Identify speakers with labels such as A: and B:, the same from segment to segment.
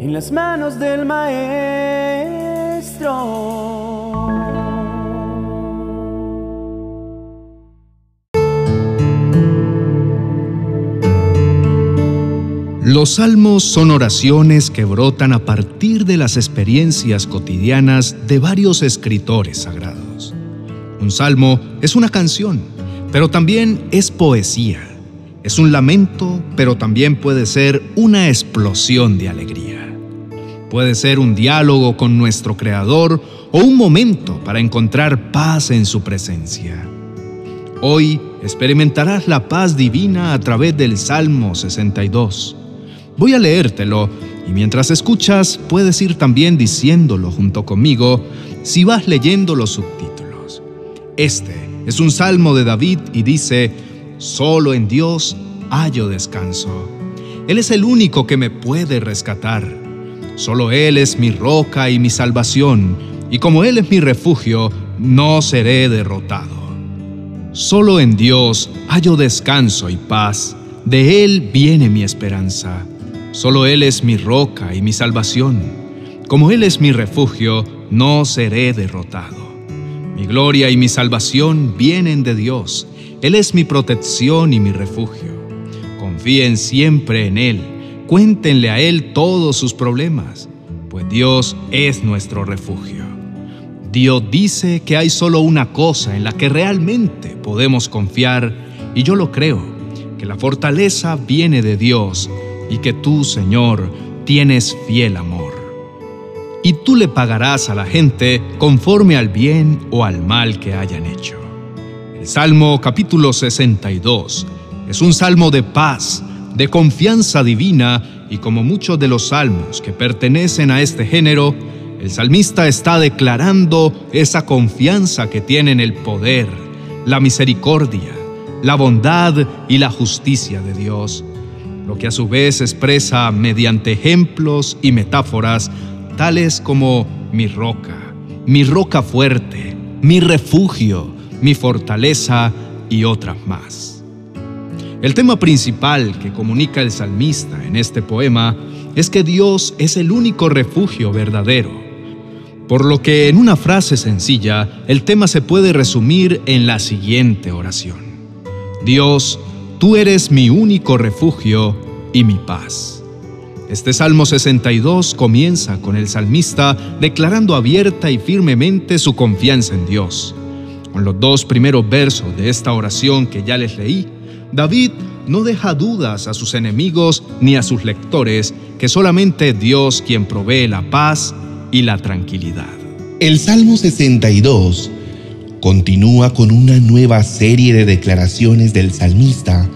A: en las manos del Maestro.
B: Los salmos son oraciones que brotan a partir de las experiencias cotidianas de varios escritores sagrados. Un salmo es una canción, pero también es poesía. Es un lamento, pero también puede ser una explosión de alegría. Puede ser un diálogo con nuestro Creador o un momento para encontrar paz en su presencia. Hoy experimentarás la paz divina a través del Salmo 62. Voy a leértelo y mientras escuchas puedes ir también diciéndolo junto conmigo si vas leyendo los subtítulos. Este es un salmo de David y dice, solo en Dios hallo descanso. Él es el único que me puede rescatar. Solo Él es mi roca y mi salvación, y como Él es mi refugio, no seré derrotado. Solo en Dios hallo descanso y paz, de Él viene mi esperanza. Solo Él es mi roca y mi salvación. Como Él es mi refugio, no seré derrotado. Mi gloria y mi salvación vienen de Dios. Él es mi protección y mi refugio. Confíen siempre en Él. Cuéntenle a Él todos sus problemas, pues Dios es nuestro refugio. Dios dice que hay solo una cosa en la que realmente podemos confiar, y yo lo creo, que la fortaleza viene de Dios y que tú, Señor, tienes fiel amor. Y tú le pagarás a la gente conforme al bien o al mal que hayan hecho. El Salmo capítulo 62 es un salmo de paz, de confianza divina y como muchos de los salmos que pertenecen a este género, el salmista está declarando esa confianza que tiene en el poder, la misericordia, la bondad y la justicia de Dios lo que a su vez expresa mediante ejemplos y metáforas tales como mi roca, mi roca fuerte, mi refugio, mi fortaleza y otras más. El tema principal que comunica el salmista en este poema es que Dios es el único refugio verdadero, por lo que en una frase sencilla el tema se puede resumir en la siguiente oración. Dios Tú eres mi único refugio y mi paz. Este Salmo 62 comienza con el salmista declarando abierta y firmemente su confianza en Dios. Con los dos primeros versos de esta oración que ya les leí, David no deja dudas a sus enemigos ni a sus lectores que solamente Dios quien provee la paz y la tranquilidad.
C: El Salmo 62 continúa con una nueva serie de declaraciones del salmista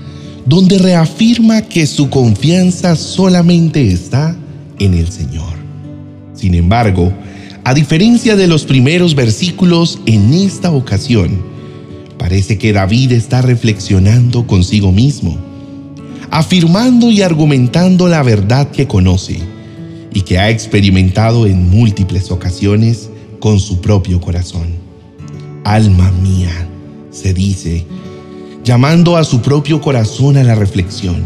C: donde reafirma que su confianza solamente está en el Señor. Sin embargo, a diferencia de los primeros versículos, en esta ocasión, parece que David está reflexionando consigo mismo, afirmando y argumentando la verdad que conoce y que ha experimentado en múltiples ocasiones con su propio corazón. Alma mía, se dice, llamando a su propio corazón a la reflexión.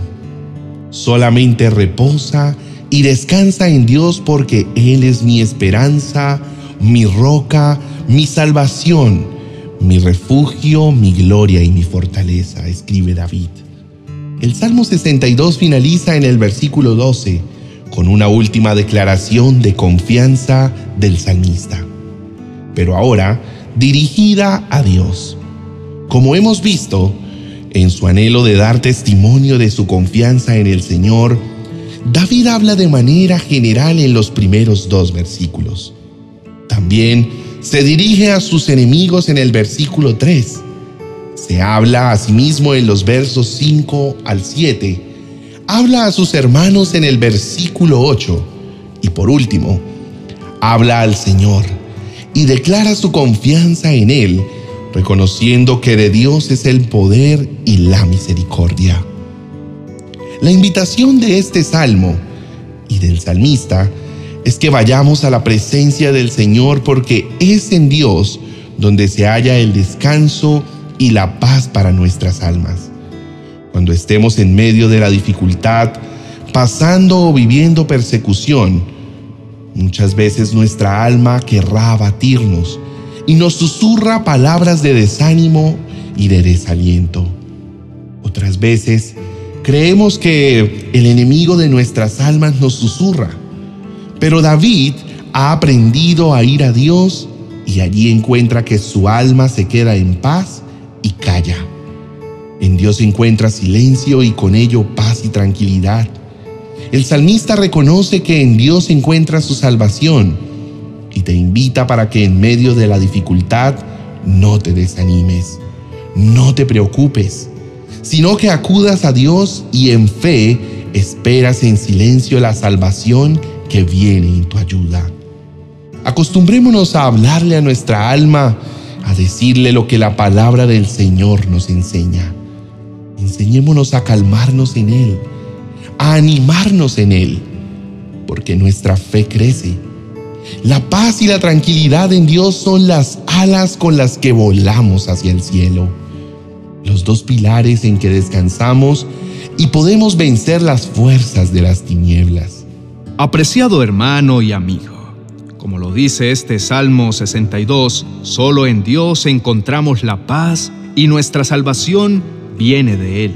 C: Solamente reposa y descansa en Dios porque Él es mi esperanza, mi roca, mi salvación, mi refugio, mi gloria y mi fortaleza, escribe David. El Salmo 62 finaliza en el versículo 12 con una última declaración de confianza del salmista, pero ahora dirigida a Dios. Como hemos visto, en su anhelo de dar testimonio de su confianza en el Señor, David habla de manera general en los primeros dos versículos. También se dirige a sus enemigos en el versículo 3. Se habla a sí mismo en los versos 5 al 7. Habla a sus hermanos en el versículo 8. Y por último, habla al Señor y declara su confianza en Él, reconociendo que de Dios es el poder y la misericordia. La invitación de este salmo y del salmista es que vayamos a la presencia del Señor porque es en Dios donde se halla el descanso y la paz para nuestras almas. Cuando estemos en medio de la dificultad, pasando o viviendo persecución, muchas veces nuestra alma querrá abatirnos y nos susurra palabras de desánimo y de desaliento. Otras veces creemos que el enemigo de nuestras almas nos susurra, pero David ha aprendido a ir a Dios y allí encuentra que su alma se queda en paz y calla. En Dios encuentra silencio y con ello paz y tranquilidad. El salmista reconoce que en Dios encuentra su salvación y te invita para que en medio de la dificultad no te desanimes, no te preocupes, sino que acudas a Dios y en fe esperas en silencio la salvación que viene en tu ayuda. Acostumbrémonos a hablarle a nuestra alma, a decirle lo que la palabra del Señor nos enseña. Enseñémonos a calmarnos en Él, a animarnos en Él, porque nuestra fe crece. La paz y la tranquilidad en Dios son las alas con las que volamos hacia el cielo, los dos pilares en que descansamos y podemos vencer las fuerzas de las tinieblas.
B: Apreciado hermano y amigo, como lo dice este Salmo 62, solo en Dios encontramos la paz y nuestra salvación viene de Él.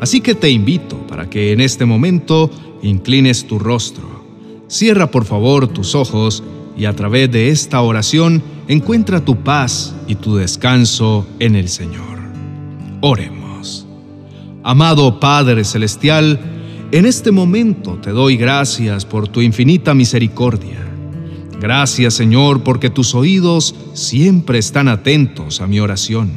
B: Así que te invito para que en este momento inclines tu rostro. Cierra por favor tus ojos y a través de esta oración encuentra tu paz y tu descanso en el Señor. Oremos. Amado Padre Celestial, en este momento te doy gracias por tu infinita misericordia. Gracias Señor porque tus oídos siempre están atentos a mi oración.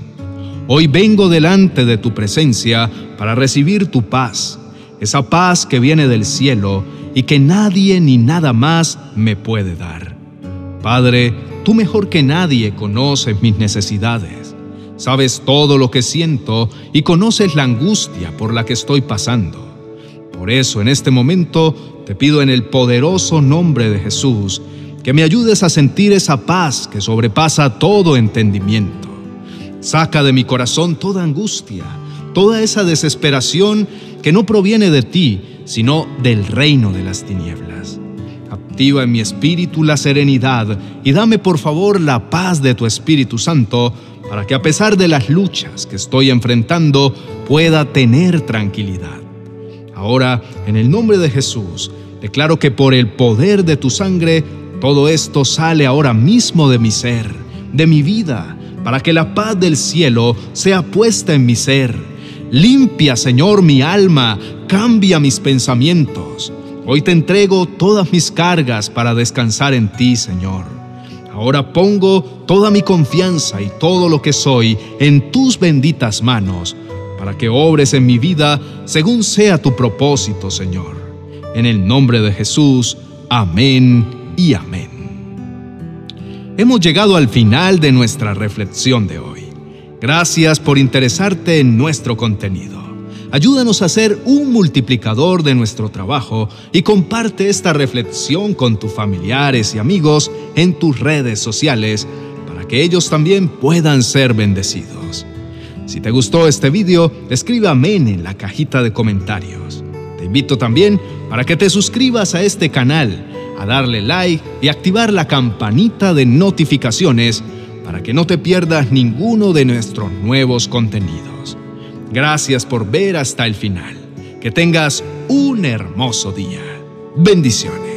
B: Hoy vengo delante de tu presencia para recibir tu paz, esa paz que viene del cielo y que nadie ni nada más me puede dar. Padre, tú mejor que nadie conoces mis necesidades. Sabes todo lo que siento y conoces la angustia por la que estoy pasando. Por eso en este momento te pido en el poderoso nombre de Jesús que me ayudes a sentir esa paz que sobrepasa todo entendimiento. Saca de mi corazón toda angustia, toda esa desesperación que no proviene de ti, sino del reino de las tinieblas. Activa en mi espíritu la serenidad y dame por favor la paz de tu Espíritu Santo para que a pesar de las luchas que estoy enfrentando pueda tener tranquilidad. Ahora, en el nombre de Jesús, declaro que por el poder de tu sangre, todo esto sale ahora mismo de mi ser, de mi vida, para que la paz del cielo sea puesta en mi ser. Limpia, Señor, mi alma, cambia mis pensamientos. Hoy te entrego todas mis cargas para descansar en ti, Señor. Ahora pongo toda mi confianza y todo lo que soy en tus benditas manos, para que obres en mi vida según sea tu propósito, Señor. En el nombre de Jesús, amén y amén hemos llegado al final de nuestra reflexión de hoy. Gracias por interesarte en nuestro contenido. Ayúdanos a ser un multiplicador de nuestro trabajo y comparte esta reflexión con tus familiares y amigos en tus redes sociales para que ellos también puedan ser bendecidos. Si te gustó este video, escribe amén en la cajita de comentarios. Te invito también para que te suscribas a este canal a darle like y activar la campanita de notificaciones para que no te pierdas ninguno de nuestros nuevos contenidos. Gracias por ver hasta el final. Que tengas un hermoso día. Bendiciones.